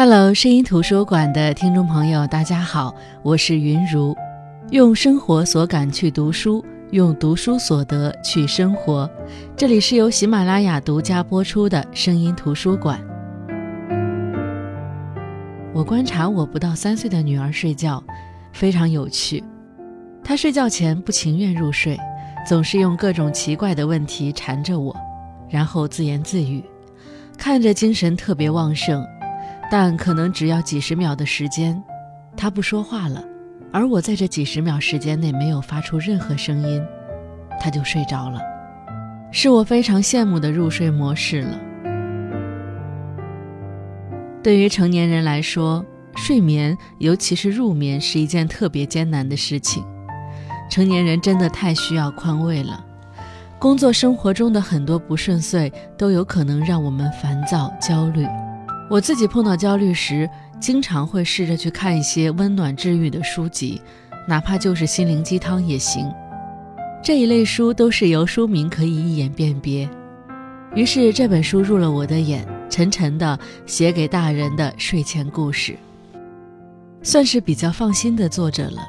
Hello，声音图书馆的听众朋友，大家好，我是云如。用生活所感去读书，用读书所得去生活。这里是由喜马拉雅独家播出的声音图书馆。我观察我不到三岁的女儿睡觉，非常有趣。她睡觉前不情愿入睡，总是用各种奇怪的问题缠着我，然后自言自语，看着精神特别旺盛。但可能只要几十秒的时间，他不说话了，而我在这几十秒时间内没有发出任何声音，他就睡着了，是我非常羡慕的入睡模式了。对于成年人来说，睡眠，尤其是入眠，是一件特别艰难的事情。成年人真的太需要宽慰了，工作生活中的很多不顺遂，都有可能让我们烦躁、焦虑。我自己碰到焦虑时，经常会试着去看一些温暖治愈的书籍，哪怕就是心灵鸡汤也行。这一类书都是由书名可以一眼辨别。于是这本书入了我的眼，沉沉的写给大人的睡前故事，算是比较放心的作者了。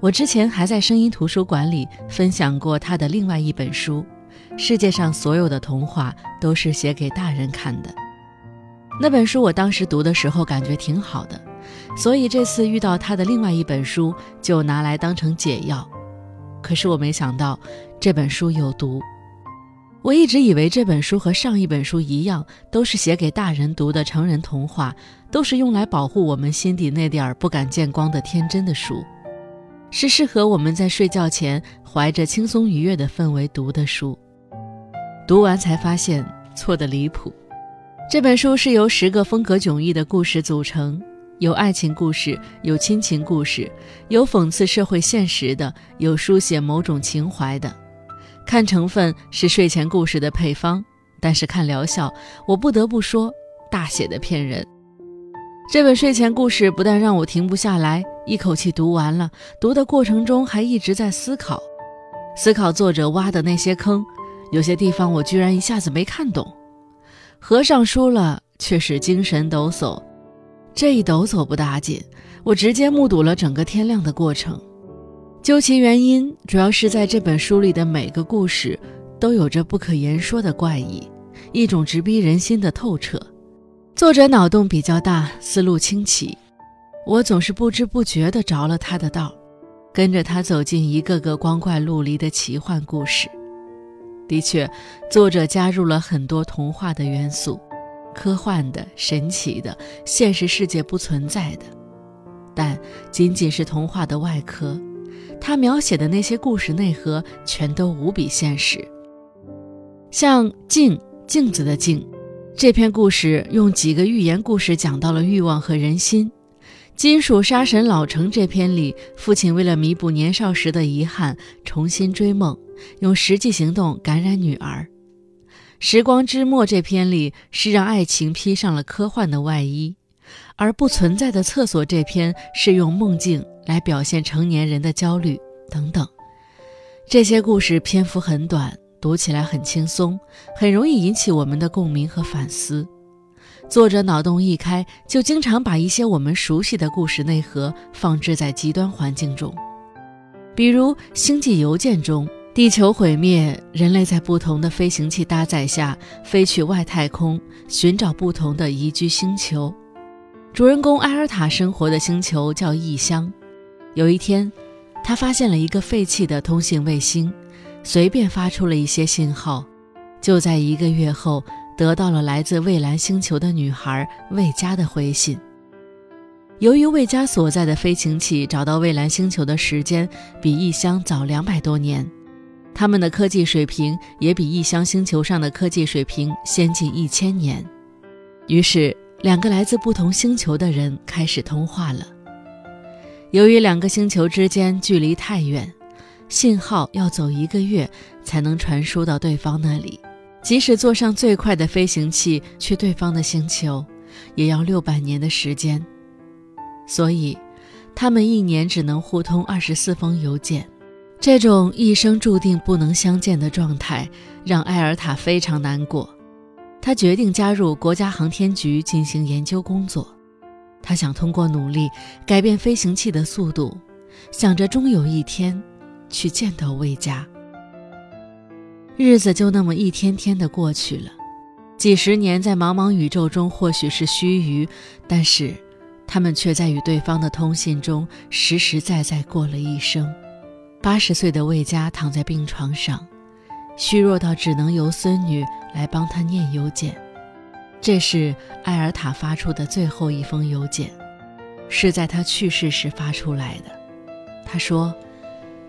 我之前还在声音图书馆里分享过他的另外一本书，《世界上所有的童话都是写给大人看的》。那本书我当时读的时候感觉挺好的，所以这次遇到他的另外一本书就拿来当成解药。可是我没想到这本书有毒。我一直以为这本书和上一本书一样，都是写给大人读的成人童话，都是用来保护我们心底那点儿不敢见光的天真的书，是适合我们在睡觉前怀着轻松愉悦的氛围读的书。读完才发现错的离谱。这本书是由十个风格迥异的故事组成，有爱情故事，有亲情故事，有讽刺社会现实的，有书写某种情怀的。看成分是睡前故事的配方，但是看疗效，我不得不说大写的骗人。这本睡前故事不但让我停不下来，一口气读完了，读的过程中还一直在思考，思考作者挖的那些坑，有些地方我居然一下子没看懂。合上书了，却是精神抖擞。这一抖擞不打紧，我直接目睹了整个天亮的过程。究其原因，主要是在这本书里的每个故事都有着不可言说的怪异，一种直逼人心的透彻。作者脑洞比较大，思路清奇，我总是不知不觉地着了他的道，跟着他走进一个个光怪陆离的奇幻故事。的确，作者加入了很多童话的元素，科幻的、神奇的、现实世界不存在的，但仅仅是童话的外壳。他描写的那些故事内核全都无比现实。像《镜》镜子的镜，这篇故事用几个寓言故事讲到了欲望和人心。《金属杀神老成》这篇里，父亲为了弥补年少时的遗憾，重新追梦。用实际行动感染女儿，《时光之末》这篇里是让爱情披上了科幻的外衣，而不存在的厕所这篇是用梦境来表现成年人的焦虑等等。这些故事篇幅很短，读起来很轻松，很容易引起我们的共鸣和反思。作者脑洞一开，就经常把一些我们熟悉的故事内核放置在极端环境中，比如《星际邮件》中。地球毁灭，人类在不同的飞行器搭载下飞去外太空，寻找不同的宜居星球。主人公埃尔塔生活的星球叫异乡。有一天，他发现了一个废弃的通信卫星，随便发出了一些信号。就在一个月后，得到了来自蔚蓝星球的女孩魏佳的回信。由于魏佳所在的飞行器找到蔚蓝星球的时间比异乡早两百多年。他们的科技水平也比异乡星球上的科技水平先进一千年，于是两个来自不同星球的人开始通话了。由于两个星球之间距离太远，信号要走一个月才能传输到对方那里，即使坐上最快的飞行器去对方的星球，也要六百年的时间。所以，他们一年只能互通二十四封邮件。这种一生注定不能相见的状态，让埃尔塔非常难过。他决定加入国家航天局进行研究工作。他想通过努力改变飞行器的速度，想着终有一天去见到魏家。日子就那么一天天的过去了，几十年在茫茫宇宙中或许是须臾，但是他们却在与对方的通信中实实在在过了一生。八十岁的魏家躺在病床上，虚弱到只能由孙女来帮他念邮件。这是艾尔塔发出的最后一封邮件，是在他去世时发出来的。他说，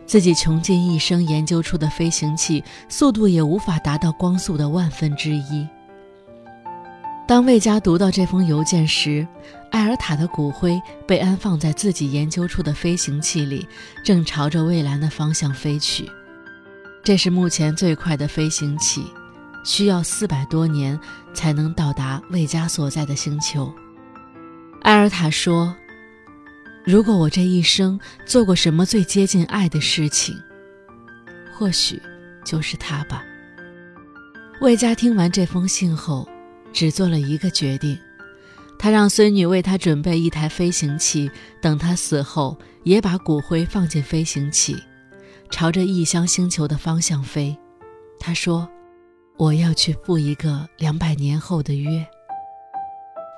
自己穷尽一生研究出的飞行器速度也无法达到光速的万分之一。当魏佳读到这封邮件时，艾尔塔的骨灰被安放在自己研究出的飞行器里，正朝着蔚蓝的方向飞去。这是目前最快的飞行器。需要四百多年才能到达魏家所在的星球。艾尔塔说：“如果我这一生做过什么最接近爱的事情，或许就是他吧。”魏家听完这封信后，只做了一个决定：他让孙女为他准备一台飞行器，等他死后也把骨灰放进飞行器，朝着异乡星球的方向飞。他说。我要去赴一个两百年后的约，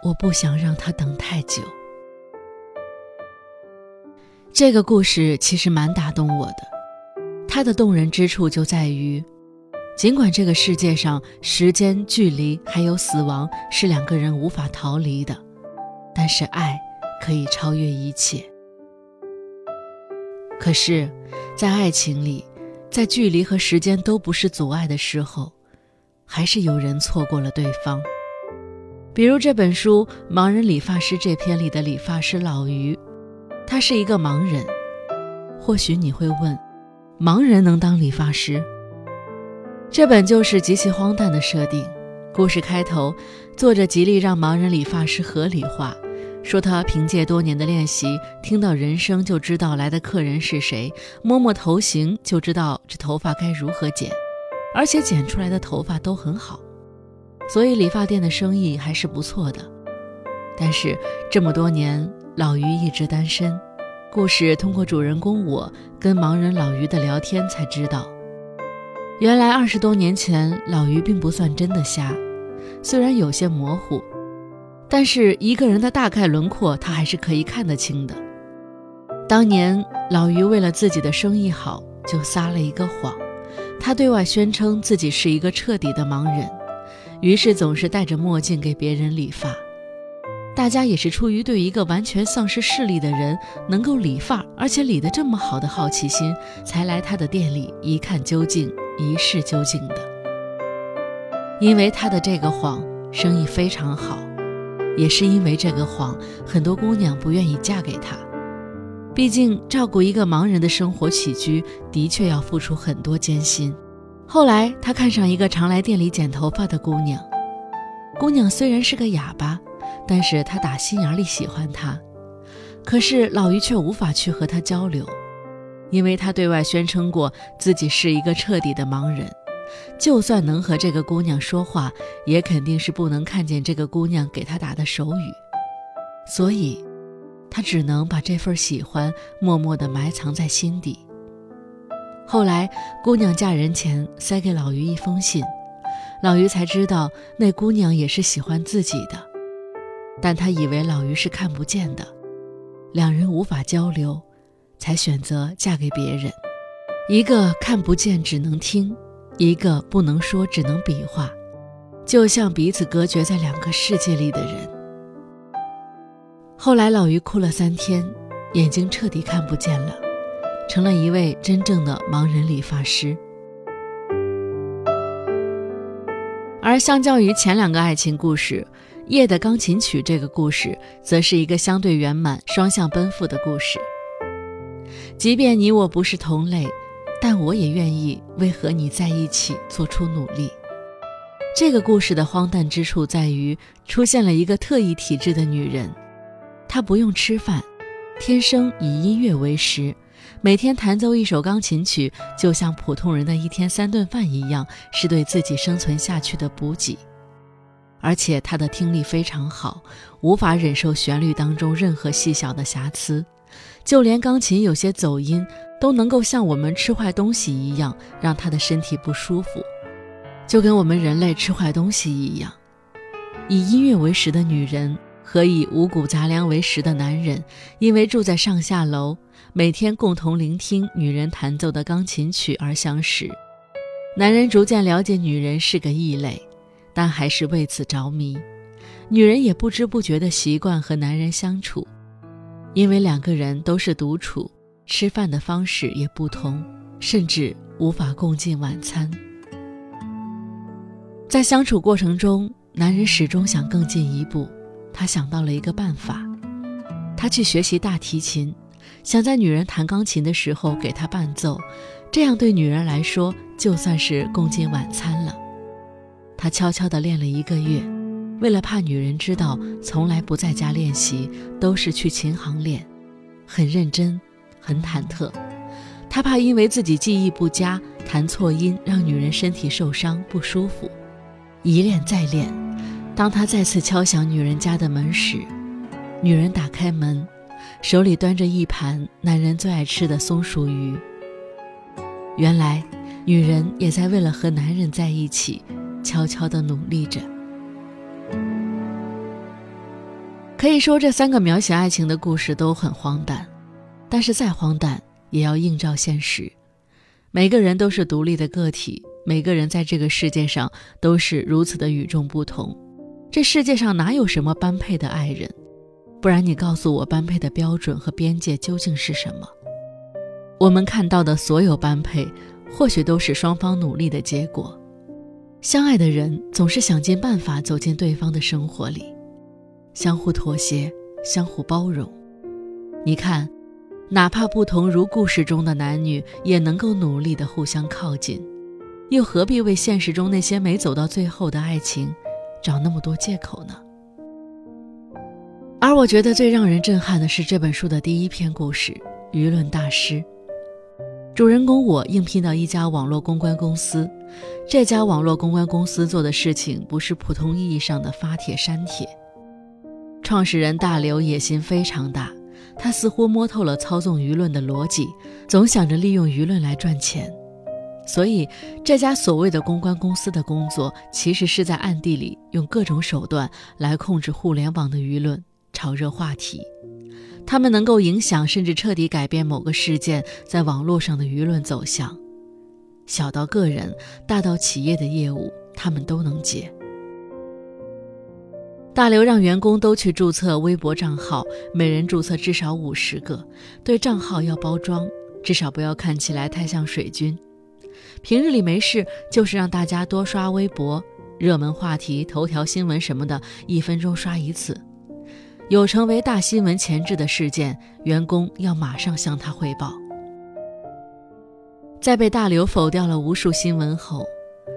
我不想让他等太久。这个故事其实蛮打动我的，它的动人之处就在于，尽管这个世界上时间、距离还有死亡是两个人无法逃离的，但是爱可以超越一切。可是，在爱情里，在距离和时间都不是阻碍的时候。还是有人错过了对方，比如这本书《盲人理发师》这篇里的理发师老于，他是一个盲人。或许你会问，盲人能当理发师？这本就是极其荒诞的设定。故事开头，作者极力让盲人理发师合理化，说他凭借多年的练习，听到人声就知道来的客人是谁，摸摸头型就知道这头发该如何剪。而且剪出来的头发都很好，所以理发店的生意还是不错的。但是这么多年，老于一直单身。故事通过主人公我跟盲人老于的聊天才知道，原来二十多年前老于并不算真的瞎，虽然有些模糊，但是一个人的大概轮廓他还是可以看得清的。当年老于为了自己的生意好，就撒了一个谎。他对外宣称自己是一个彻底的盲人，于是总是戴着墨镜给别人理发。大家也是出于对一个完全丧失视力的人能够理发，而且理得这么好的好奇心，才来他的店里一看究竟，一试究竟的。因为他的这个谎，生意非常好，也是因为这个谎，很多姑娘不愿意嫁给他。毕竟，照顾一个盲人的生活起居的确要付出很多艰辛。后来，他看上一个常来店里剪头发的姑娘。姑娘虽然是个哑巴，但是他打心眼里喜欢她。可是老于却无法去和她交流，因为他对外宣称过自己是一个彻底的盲人，就算能和这个姑娘说话，也肯定是不能看见这个姑娘给他打的手语。所以。他只能把这份喜欢默默地埋藏在心底。后来，姑娘嫁人前塞给老于一封信，老于才知道那姑娘也是喜欢自己的，但他以为老于是看不见的，两人无法交流，才选择嫁给别人。一个看不见只能听，一个不能说只能比划，就像彼此隔绝在两个世界里的人。后来，老于哭了三天，眼睛彻底看不见了，成了一位真正的盲人理发师。而相较于前两个爱情故事，《夜的钢琴曲》这个故事，则是一个相对圆满、双向奔赴的故事。即便你我不是同类，但我也愿意为和你在一起做出努力。这个故事的荒诞之处在于，出现了一个特异体质的女人。她不用吃饭，天生以音乐为食，每天弹奏一首钢琴曲，就像普通人的一天三顿饭一样，是对自己生存下去的补给。而且她的听力非常好，无法忍受旋律当中任何细小的瑕疵，就连钢琴有些走音都能够像我们吃坏东西一样，让他的身体不舒服，就跟我们人类吃坏东西一样。以音乐为食的女人和以五谷杂粮为食的男人，因为住在上下楼，每天共同聆听女人弹奏的钢琴曲而相识。男人逐渐了解女人是个异类。但还是为此着迷，女人也不知不觉地习惯和男人相处，因为两个人都是独处，吃饭的方式也不同，甚至无法共进晚餐。在相处过程中，男人始终想更进一步，他想到了一个办法，他去学习大提琴，想在女人弹钢琴的时候给她伴奏，这样对女人来说就算是共进晚餐了。他悄悄地练了一个月，为了怕女人知道，从来不在家练习，都是去琴行练，很认真，很忐忑。他怕因为自己技艺不佳，弹错音，让女人身体受伤不舒服。一练再练，当他再次敲响女人家的门时，女人打开门，手里端着一盘男人最爱吃的松鼠鱼。原来，女人也在为了和男人在一起。悄悄地努力着。可以说，这三个描写爱情的故事都很荒诞，但是再荒诞也要映照现实。每个人都是独立的个体，每个人在这个世界上都是如此的与众不同。这世界上哪有什么般配的爱人？不然你告诉我，般配的标准和边界究竟是什么？我们看到的所有般配，或许都是双方努力的结果。相爱的人总是想尽办法走进对方的生活里，相互妥协，相互包容。你看，哪怕不同如故事中的男女，也能够努力的互相靠近，又何必为现实中那些没走到最后的爱情找那么多借口呢？而我觉得最让人震撼的是这本书的第一篇故事——舆论大师。主人公我应聘到一家网络公关公司，这家网络公关公司做的事情不是普通意义上的发帖删帖。创始人大刘野心非常大，他似乎摸透了操纵舆论的逻辑，总想着利用舆论来赚钱。所以，这家所谓的公关公司的工作，其实是在暗地里用各种手段来控制互联网的舆论，炒热话题。他们能够影响甚至彻底改变某个事件在网络上的舆论走向，小到个人，大到企业的业务，他们都能接。大刘让员工都去注册微博账号，每人注册至少五十个，对账号要包装，至少不要看起来太像水军。平日里没事，就是让大家多刷微博，热门话题、头条新闻什么的，一分钟刷一次。有成为大新闻前置的事件，员工要马上向他汇报。在被大刘否掉了无数新闻后，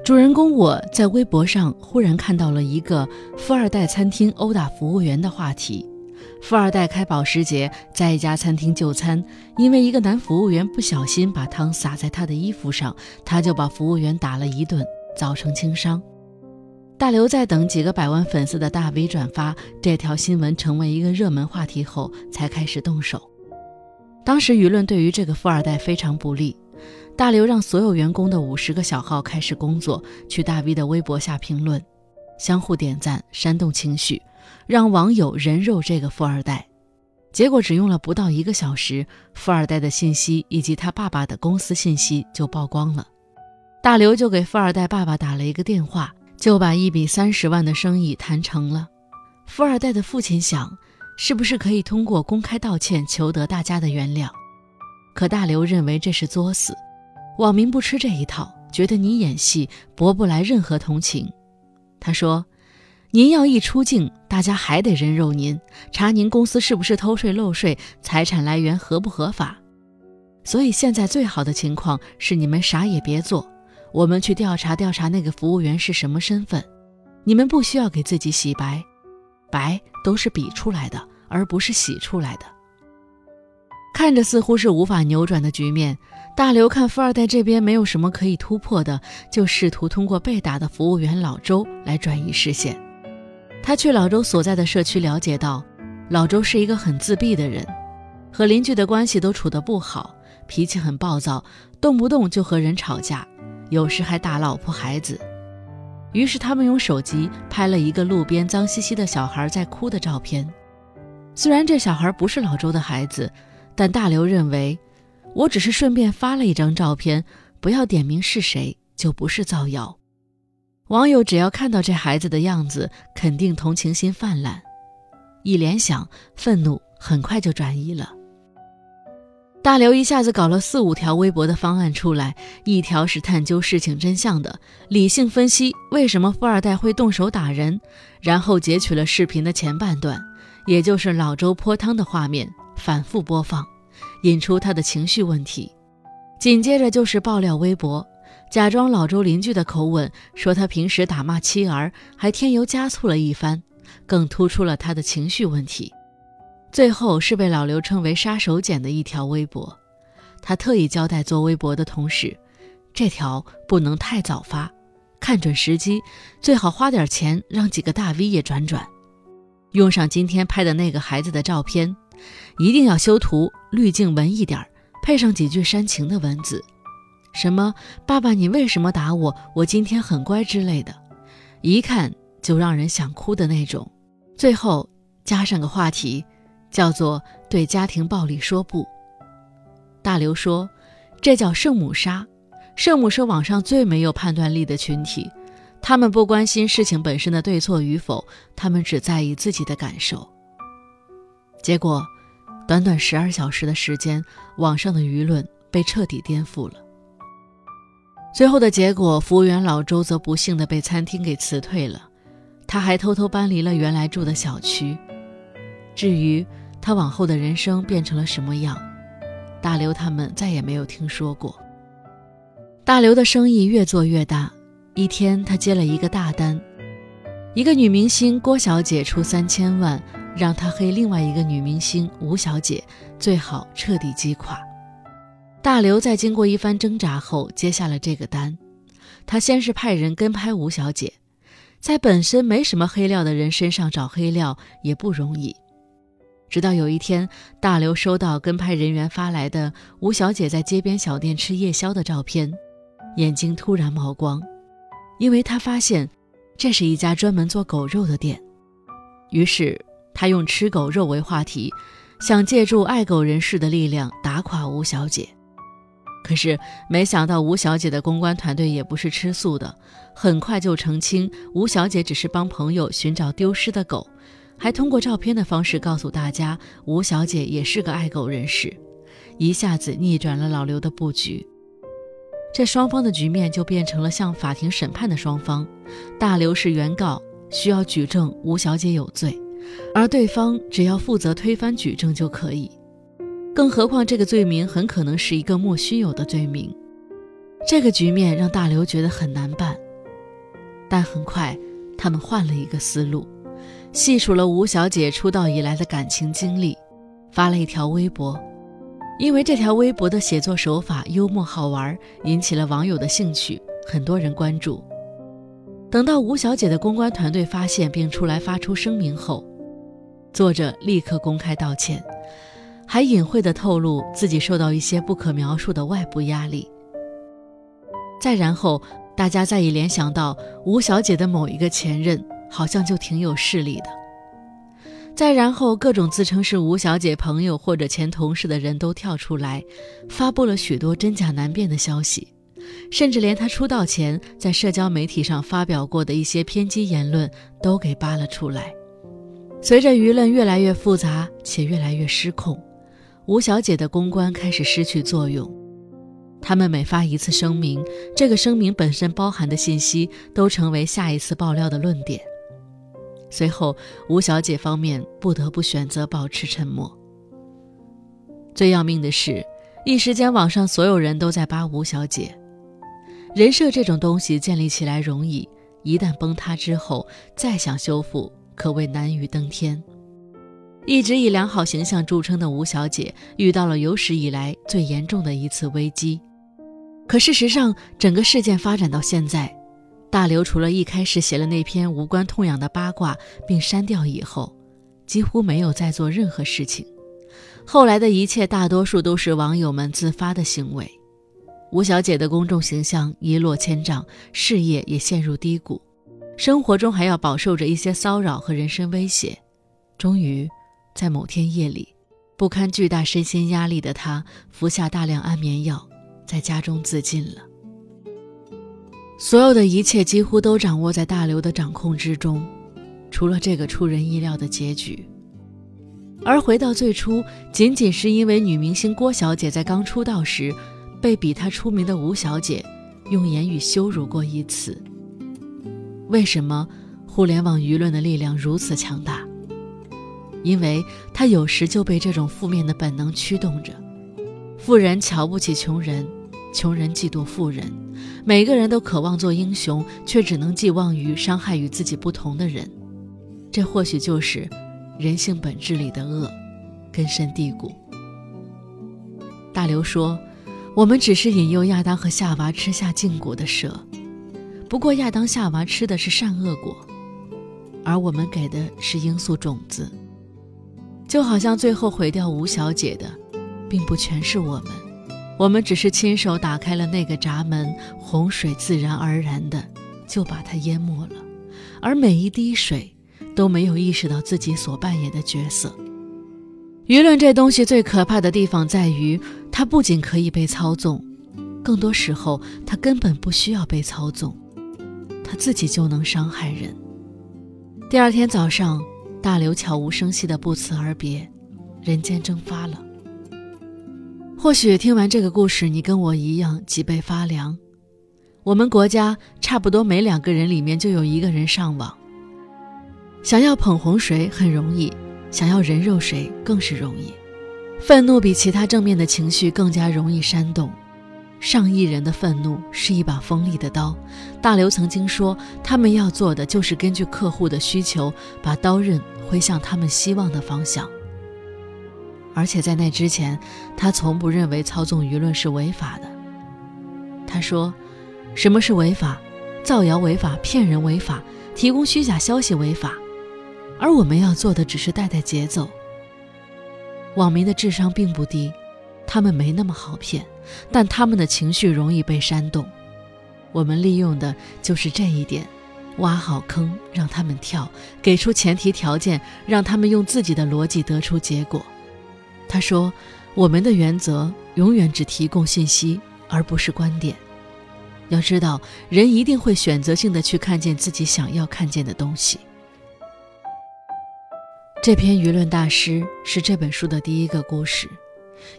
主人公我在微博上忽然看到了一个富二代餐厅殴打服务员的话题。富二代开保时捷，在一家餐厅就餐，因为一个男服务员不小心把汤洒在他的衣服上，他就把服务员打了一顿，造成轻伤。大刘在等几个百万粉丝的大 V 转发这条新闻成为一个热门话题后，才开始动手。当时舆论对于这个富二代非常不利，大刘让所有员工的五十个小号开始工作，去大 V 的微博下评论，相互点赞，煽动情绪，让网友人肉这个富二代。结果只用了不到一个小时，富二代的信息以及他爸爸的公司信息就曝光了。大刘就给富二代爸爸打了一个电话。就把一笔三十万的生意谈成了。富二代的父亲想，是不是可以通过公开道歉求得大家的原谅？可大刘认为这是作死，网民不吃这一套，觉得你演戏博不来任何同情。他说：“您要一出镜，大家还得人肉您，查您公司是不是偷税漏税，财产来源合不合法。所以现在最好的情况是你们啥也别做。”我们去调查调查那个服务员是什么身份，你们不需要给自己洗白，白都是比出来的，而不是洗出来的。看着似乎是无法扭转的局面，大刘看富二代这边没有什么可以突破的，就试图通过被打的服务员老周来转移视线。他去老周所在的社区了解到，老周是一个很自闭的人，和邻居的关系都处得不好，脾气很暴躁，动不动就和人吵架，有时还打老婆孩子。于是他们用手机拍了一个路边脏兮兮的小孩在哭的照片。虽然这小孩不是老周的孩子，但大刘认为，我只是顺便发了一张照片，不要点名是谁，就不是造谣。网友只要看到这孩子的样子，肯定同情心泛滥，一联想，愤怒很快就转移了。大刘一下子搞了四五条微博的方案出来，一条是探究事情真相的，理性分析为什么富二代会动手打人，然后截取了视频的前半段，也就是老周泼汤的画面，反复播放，引出他的情绪问题。紧接着就是爆料微博，假装老周邻居的口吻说他平时打骂妻儿，还添油加醋了一番，更突出了他的情绪问题。最后是被老刘称为“杀手锏”的一条微博，他特意交代做微博的同事，这条不能太早发，看准时机，最好花点钱让几个大 V 也转转，用上今天拍的那个孩子的照片，一定要修图，滤镜文艺点配上几句煽情的文字，什么“爸爸你为什么打我？我今天很乖”之类的，一看就让人想哭的那种。最后加上个话题。叫做对家庭暴力说不。大刘说：“这叫圣母杀。圣母是网上最没有判断力的群体，他们不关心事情本身的对错与否，他们只在意自己的感受。结果，短短十二小时的时间，网上的舆论被彻底颠覆了。最后的结果，服务员老周则不幸的被餐厅给辞退了，他还偷偷搬离了原来住的小区。至于……”他往后的人生变成了什么样？大刘他们再也没有听说过。大刘的生意越做越大，一天他接了一个大单，一个女明星郭小姐出三千万，让他黑另外一个女明星吴小姐，最好彻底击垮。大刘在经过一番挣扎后接下了这个单。他先是派人跟拍吴小姐，在本身没什么黑料的人身上找黑料也不容易。直到有一天，大刘收到跟拍人员发来的吴小姐在街边小店吃夜宵的照片，眼睛突然冒光，因为他发现这是一家专门做狗肉的店。于是他用吃狗肉为话题，想借助爱狗人士的力量打垮吴小姐。可是没想到吴小姐的公关团队也不是吃素的，很快就澄清吴小姐只是帮朋友寻找丢失的狗。还通过照片的方式告诉大家，吴小姐也是个爱狗人士，一下子逆转了老刘的布局。这双方的局面就变成了向法庭审判的双方，大刘是原告，需要举证吴小姐有罪，而对方只要负责推翻举证就可以。更何况这个罪名很可能是一个莫须有的罪名，这个局面让大刘觉得很难办。但很快，他们换了一个思路。细数了吴小姐出道以来的感情经历，发了一条微博。因为这条微博的写作手法幽默好玩，引起了网友的兴趣，很多人关注。等到吴小姐的公关团队发现并出来发出声明后，作者立刻公开道歉，还隐晦地透露自己受到一些不可描述的外部压力。再然后，大家再一联想到吴小姐的某一个前任。好像就挺有势力的。再然后，各种自称是吴小姐朋友或者前同事的人都跳出来，发布了许多真假难辨的消息，甚至连她出道前在社交媒体上发表过的一些偏激言论都给扒了出来。随着舆论越来越复杂且越来越失控，吴小姐的公关开始失去作用。他们每发一次声明，这个声明本身包含的信息都成为下一次爆料的论点。随后，吴小姐方面不得不选择保持沉默。最要命的是，一时间网上所有人都在扒吴小姐。人设这种东西建立起来容易，一旦崩塌之后，再想修复可谓难于登天。一直以良好形象著称的吴小姐，遇到了有史以来最严重的一次危机。可事实上，整个事件发展到现在，大刘除了一开始写了那篇无关痛痒的八卦并删掉以后，几乎没有再做任何事情。后来的一切大多数都是网友们自发的行为。吴小姐的公众形象一落千丈，事业也陷入低谷，生活中还要饱受着一些骚扰和人身威胁。终于，在某天夜里，不堪巨大身心压力的她服下大量安眠药，在家中自尽了。所有的一切几乎都掌握在大刘的掌控之中，除了这个出人意料的结局。而回到最初，仅仅是因为女明星郭小姐在刚出道时，被比她出名的吴小姐用言语羞辱过一次。为什么互联网舆论的力量如此强大？因为他有时就被这种负面的本能驱动着。富人瞧不起穷人，穷人嫉妒富人。每个人都渴望做英雄，却只能寄望于伤害与自己不同的人。这或许就是人性本质里的恶，根深蒂固。大刘说：“我们只是引诱亚当和夏娃吃下禁果的蛇，不过亚当、夏娃吃的是善恶果，而我们给的是罂粟种子。就好像最后毁掉吴小姐的，并不全是我们。”我们只是亲手打开了那个闸门，洪水自然而然的就把它淹没了，而每一滴水都没有意识到自己所扮演的角色。舆论这东西最可怕的地方在于，它不仅可以被操纵，更多时候它根本不需要被操纵，他自己就能伤害人。第二天早上，大刘悄无声息的不辞而别，人间蒸发了。或许听完这个故事，你跟我一样脊背发凉。我们国家差不多每两个人里面就有一个人上网。想要捧红谁很容易，想要人肉谁更是容易。愤怒比其他正面的情绪更加容易煽动。上亿人的愤怒是一把锋利的刀。大刘曾经说，他们要做的就是根据客户的需求，把刀刃挥向他们希望的方向。而且在那之前，他从不认为操纵舆论是违法的。他说：“什么是违法？造谣违法，骗人违法，提供虚假消息违法。而我们要做的只是带带节奏。网民的智商并不低，他们没那么好骗，但他们的情绪容易被煽动。我们利用的就是这一点，挖好坑让他们跳，给出前提条件，让他们用自己的逻辑得出结果。”他说：“我们的原则永远只提供信息，而不是观点。要知道，人一定会选择性的去看见自己想要看见的东西。”这篇舆论大师是这本书的第一个故事，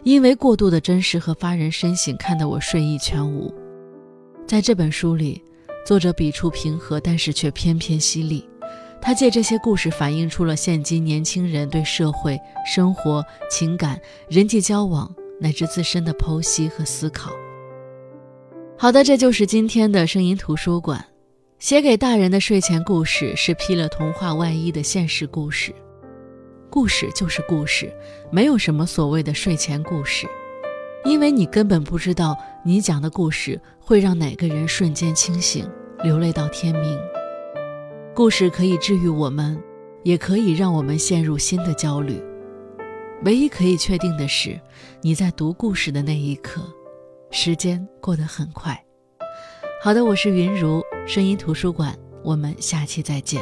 因为过度的真实和发人深省，看得我睡意全无。在这本书里，作者笔触平和，但是却偏偏犀利。他借这些故事反映出了现今年轻人对社会、生活、情感、人际交往乃至自身的剖析和思考。好的，这就是今天的声音图书馆。写给大人的睡前故事是披了童话外衣的现实故事。故事就是故事，没有什么所谓的睡前故事，因为你根本不知道你讲的故事会让哪个人瞬间清醒，流泪到天明。故事可以治愈我们，也可以让我们陷入新的焦虑。唯一可以确定的是，你在读故事的那一刻，时间过得很快。好的，我是云如声音图书馆，我们下期再见。